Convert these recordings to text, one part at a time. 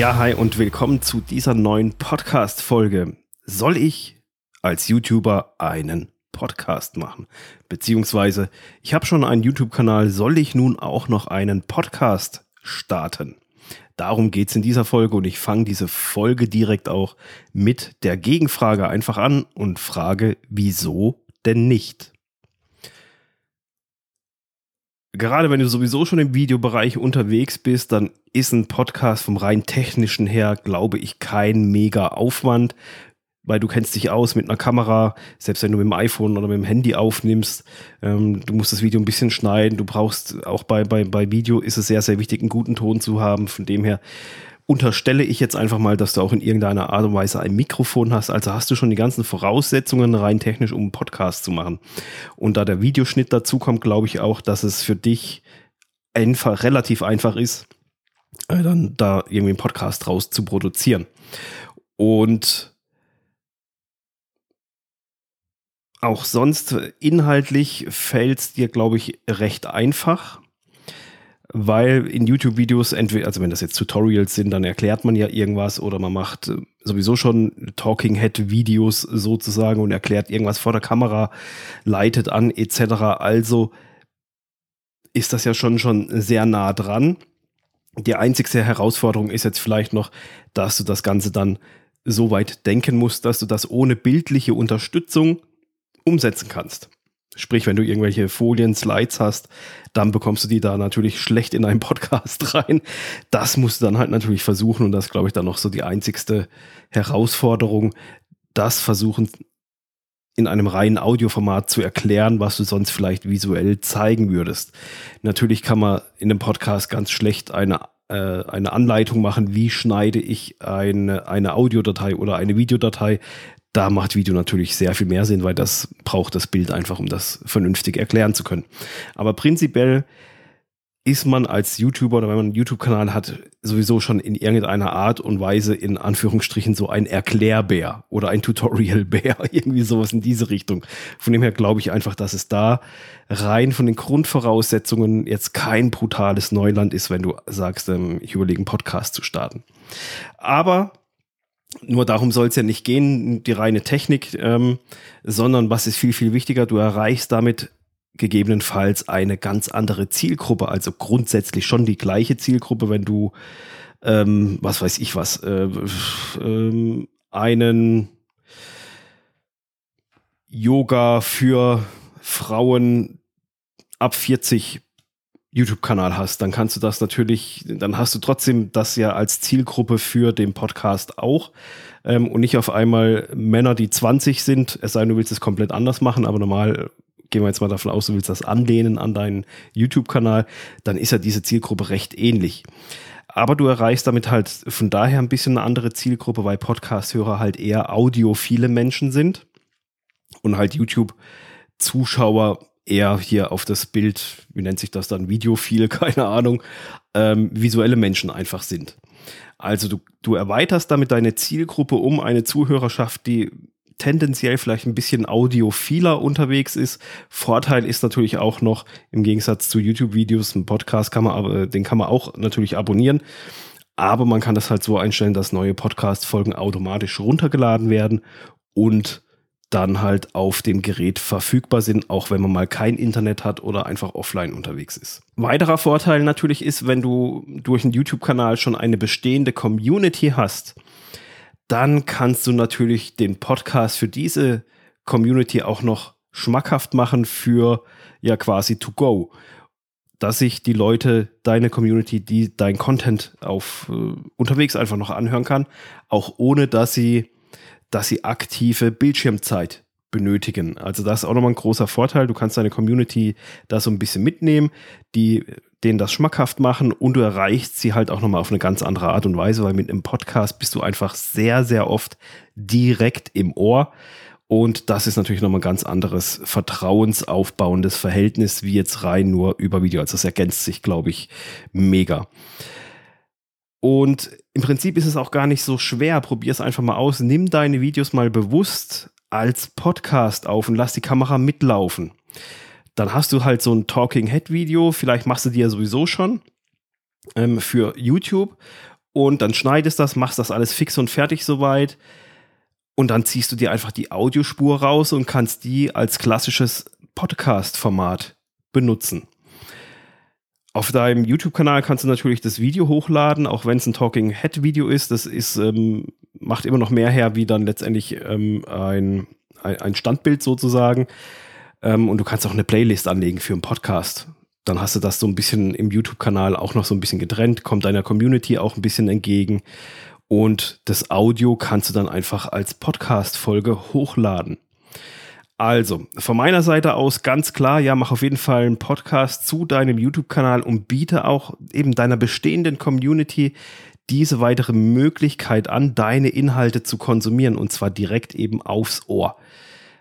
Ja, hi und willkommen zu dieser neuen Podcast-Folge. Soll ich als YouTuber einen Podcast machen? Beziehungsweise, ich habe schon einen YouTube-Kanal, soll ich nun auch noch einen Podcast starten? Darum geht es in dieser Folge und ich fange diese Folge direkt auch mit der Gegenfrage einfach an und frage, wieso denn nicht? Gerade wenn du sowieso schon im Videobereich unterwegs bist, dann ist ein Podcast vom rein technischen her, glaube ich, kein mega Aufwand weil du kennst dich aus mit einer Kamera, selbst wenn du mit dem iPhone oder mit dem Handy aufnimmst, ähm, du musst das Video ein bisschen schneiden, du brauchst auch bei, bei, bei Video ist es sehr, sehr wichtig, einen guten Ton zu haben. Von dem her unterstelle ich jetzt einfach mal, dass du auch in irgendeiner Art und Weise ein Mikrofon hast. Also hast du schon die ganzen Voraussetzungen rein technisch, um einen Podcast zu machen. Und da der Videoschnitt dazu kommt, glaube ich auch, dass es für dich einfach relativ einfach ist, äh, dann da irgendwie einen Podcast draus zu produzieren. Und Auch sonst inhaltlich fällt es dir, glaube ich, recht einfach, weil in YouTube-Videos, entweder, also wenn das jetzt Tutorials sind, dann erklärt man ja irgendwas oder man macht äh, sowieso schon Talking Head-Videos sozusagen und erklärt irgendwas vor der Kamera, leitet an etc. Also ist das ja schon schon sehr nah dran. Die einzigste Herausforderung ist jetzt vielleicht noch, dass du das Ganze dann so weit denken musst, dass du das ohne bildliche Unterstützung umsetzen kannst. Sprich, wenn du irgendwelche Folien, Slides hast, dann bekommst du die da natürlich schlecht in einen Podcast rein. Das musst du dann halt natürlich versuchen und das glaube ich dann noch so die einzigste Herausforderung, das versuchen in einem reinen Audioformat zu erklären, was du sonst vielleicht visuell zeigen würdest. Natürlich kann man in einem Podcast ganz schlecht eine äh, eine Anleitung machen, wie schneide ich eine, eine Audiodatei oder eine Videodatei da macht Video natürlich sehr viel mehr Sinn, weil das braucht das Bild einfach, um das vernünftig erklären zu können. Aber prinzipiell ist man als YouTuber oder wenn man einen YouTube-Kanal hat, sowieso schon in irgendeiner Art und Weise in Anführungsstrichen so ein Erklärbär oder ein Tutorial-Bär, irgendwie sowas in diese Richtung. Von dem her glaube ich einfach, dass es da rein von den Grundvoraussetzungen jetzt kein brutales Neuland ist, wenn du sagst, ähm, ich überlege einen Podcast zu starten. Aber nur darum soll es ja nicht gehen, die reine Technik, ähm, sondern was ist viel, viel wichtiger, du erreichst damit gegebenenfalls eine ganz andere Zielgruppe, also grundsätzlich schon die gleiche Zielgruppe, wenn du, ähm, was weiß ich was, äh, äh, einen Yoga für Frauen ab 40 YouTube-Kanal hast, dann kannst du das natürlich, dann hast du trotzdem das ja als Zielgruppe für den Podcast auch ähm, und nicht auf einmal Männer, die 20 sind, es sei denn, du willst es komplett anders machen, aber normal gehen wir jetzt mal davon aus, du willst das anlehnen an deinen YouTube-Kanal, dann ist ja diese Zielgruppe recht ähnlich. Aber du erreichst damit halt von daher ein bisschen eine andere Zielgruppe, weil Podcast-Hörer halt eher audiophile Menschen sind und halt YouTube-Zuschauer eher hier auf das Bild, wie nennt sich das dann, Videophil, keine Ahnung, ähm, visuelle Menschen einfach sind. Also du, du erweiterst damit deine Zielgruppe um eine Zuhörerschaft, die tendenziell vielleicht ein bisschen audiophiler unterwegs ist. Vorteil ist natürlich auch noch, im Gegensatz zu YouTube-Videos, ein Podcast kann man aber, den kann man auch natürlich abonnieren. Aber man kann das halt so einstellen, dass neue Podcast-Folgen automatisch runtergeladen werden und dann halt auf dem Gerät verfügbar sind, auch wenn man mal kein Internet hat oder einfach offline unterwegs ist. Weiterer Vorteil natürlich ist, wenn du durch einen YouTube-Kanal schon eine bestehende Community hast, dann kannst du natürlich den Podcast für diese Community auch noch schmackhaft machen für ja quasi to go. Dass sich die Leute, deine Community, die dein Content auf äh, unterwegs einfach noch anhören kann, auch ohne dass sie dass sie aktive Bildschirmzeit benötigen. Also das ist auch nochmal ein großer Vorteil. Du kannst deine Community da so ein bisschen mitnehmen, die denen das schmackhaft machen und du erreichst sie halt auch nochmal auf eine ganz andere Art und Weise, weil mit einem Podcast bist du einfach sehr, sehr oft direkt im Ohr. Und das ist natürlich nochmal ein ganz anderes vertrauensaufbauendes Verhältnis, wie jetzt rein nur über Video. Also das ergänzt sich, glaube ich, mega. Und im Prinzip ist es auch gar nicht so schwer. Probier es einfach mal aus. Nimm deine Videos mal bewusst als Podcast auf und lass die Kamera mitlaufen. Dann hast du halt so ein Talking Head Video. Vielleicht machst du die ja sowieso schon ähm, für YouTube. und dann schneidest das, machst das alles fix und fertig soweit und dann ziehst du dir einfach die Audiospur raus und kannst die als klassisches Podcast-Format benutzen. Auf deinem YouTube-Kanal kannst du natürlich das Video hochladen, auch wenn es ein Talking Head-Video ist. Das ist, ähm, macht immer noch mehr her, wie dann letztendlich ähm, ein, ein Standbild sozusagen. Ähm, und du kannst auch eine Playlist anlegen für einen Podcast. Dann hast du das so ein bisschen im YouTube-Kanal auch noch so ein bisschen getrennt, kommt deiner Community auch ein bisschen entgegen. Und das Audio kannst du dann einfach als Podcast-Folge hochladen. Also, von meiner Seite aus ganz klar, ja, mach auf jeden Fall einen Podcast zu deinem YouTube-Kanal und biete auch eben deiner bestehenden Community diese weitere Möglichkeit an, deine Inhalte zu konsumieren und zwar direkt eben aufs Ohr.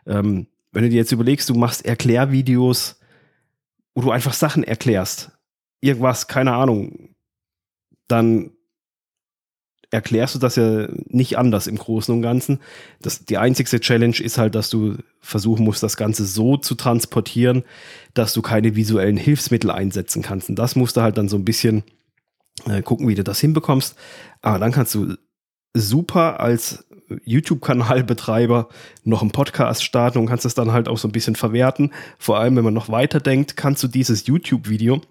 Ähm, wenn du dir jetzt überlegst, du machst Erklärvideos, wo du einfach Sachen erklärst, irgendwas, keine Ahnung, dann erklärst du das ja nicht anders im Großen und Ganzen. Das, die einzigste Challenge ist halt, dass du versuchen musst, das Ganze so zu transportieren, dass du keine visuellen Hilfsmittel einsetzen kannst. Und das musst du halt dann so ein bisschen äh, gucken, wie du das hinbekommst. Aber dann kannst du super als YouTube-Kanalbetreiber noch einen Podcast starten und kannst das dann halt auch so ein bisschen verwerten. Vor allem, wenn man noch weiter denkt, kannst du dieses YouTube-Video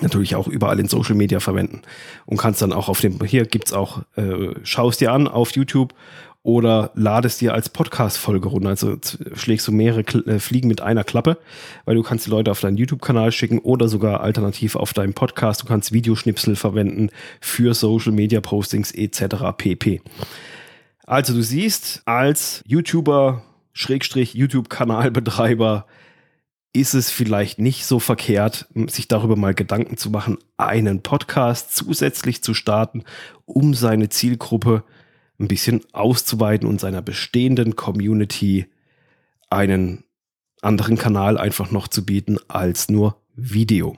natürlich auch überall in Social Media verwenden und kannst dann auch auf dem, hier gibt's auch, äh, schaust dir an auf YouTube oder ladest dir als Podcast-Folge runter. Also schlägst du mehrere äh, Fliegen mit einer Klappe, weil du kannst die Leute auf deinen YouTube-Kanal schicken oder sogar alternativ auf deinen Podcast. Du kannst Videoschnipsel verwenden für Social Media Postings etc. pp. Also du siehst, als YouTuber, Schrägstrich YouTube-Kanalbetreiber, ist es vielleicht nicht so verkehrt, sich darüber mal Gedanken zu machen, einen Podcast zusätzlich zu starten, um seine Zielgruppe ein bisschen auszuweiten und seiner bestehenden Community einen anderen Kanal einfach noch zu bieten als nur Video.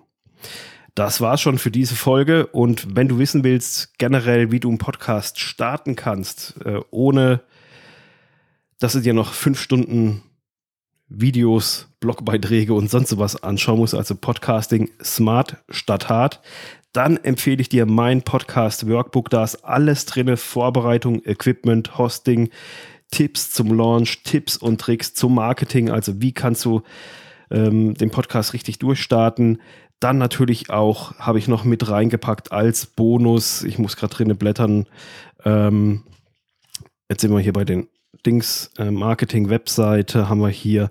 Das war's schon für diese Folge und wenn du wissen willst generell, wie du einen Podcast starten kannst, äh, ohne dass du dir noch fünf Stunden Videos, Blogbeiträge und sonst sowas anschauen musst, also Podcasting smart statt hart, dann empfehle ich dir mein Podcast Workbook. Da ist alles drin: Vorbereitung, Equipment, Hosting, Tipps zum Launch, Tipps und Tricks zum Marketing. Also wie kannst du ähm, den Podcast richtig durchstarten? Dann natürlich auch habe ich noch mit reingepackt als Bonus. Ich muss gerade drinnen blättern. Ähm, jetzt sind wir hier bei den Dings äh, Marketing Webseite haben wir hier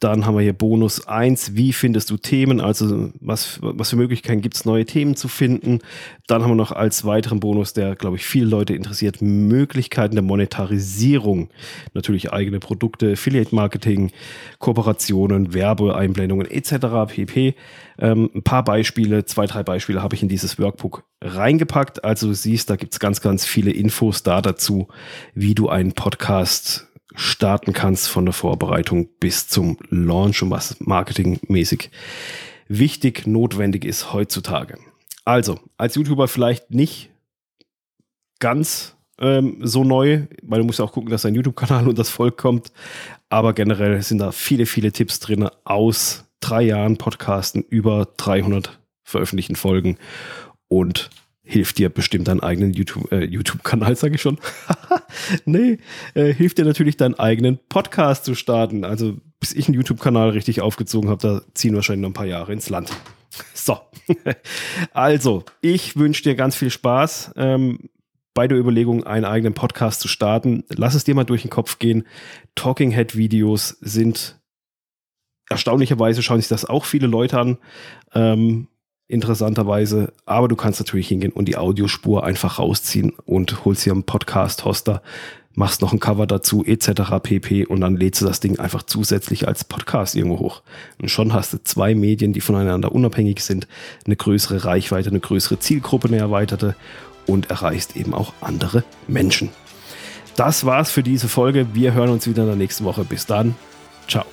dann haben wir hier Bonus 1, wie findest du Themen, also was, was für Möglichkeiten gibt es, neue Themen zu finden. Dann haben wir noch als weiteren Bonus, der, glaube ich, viele Leute interessiert, Möglichkeiten der Monetarisierung. Natürlich eigene Produkte, Affiliate-Marketing, Kooperationen, Werbeeinblendungen etc. pp. Ähm, ein paar Beispiele, zwei, drei Beispiele habe ich in dieses Workbook reingepackt. Also du siehst, da gibt es ganz, ganz viele Infos da dazu, wie du einen Podcast starten kannst von der Vorbereitung bis zum Launch und was marketingmäßig wichtig, notwendig ist heutzutage. Also, als YouTuber vielleicht nicht ganz ähm, so neu, weil du musst auch gucken, dass dein YouTube-Kanal und das Volk kommt. Aber generell sind da viele, viele Tipps drin aus drei Jahren Podcasten, über 300 veröffentlichten Folgen und hilft dir bestimmt deinen eigenen YouTube, äh, YouTube-Kanal, sage ich schon. nee, äh, hilft dir natürlich deinen eigenen Podcast zu starten. Also bis ich einen YouTube-Kanal richtig aufgezogen habe, da ziehen wahrscheinlich noch ein paar Jahre ins Land. So, also ich wünsche dir ganz viel Spaß ähm, bei der Überlegung, einen eigenen Podcast zu starten. Lass es dir mal durch den Kopf gehen. Talking Head Videos sind erstaunlicherweise schauen sich das auch viele Leute an. Ähm, interessanterweise. Aber du kannst natürlich hingehen und die Audiospur einfach rausziehen und holst hier einen Podcast-Hoster, machst noch ein Cover dazu, etc. pp. Und dann lädst du das Ding einfach zusätzlich als Podcast irgendwo hoch. Und schon hast du zwei Medien, die voneinander unabhängig sind, eine größere Reichweite, eine größere Zielgruppe, eine erweiterte und erreichst eben auch andere Menschen. Das war's für diese Folge. Wir hören uns wieder in der nächsten Woche. Bis dann. Ciao.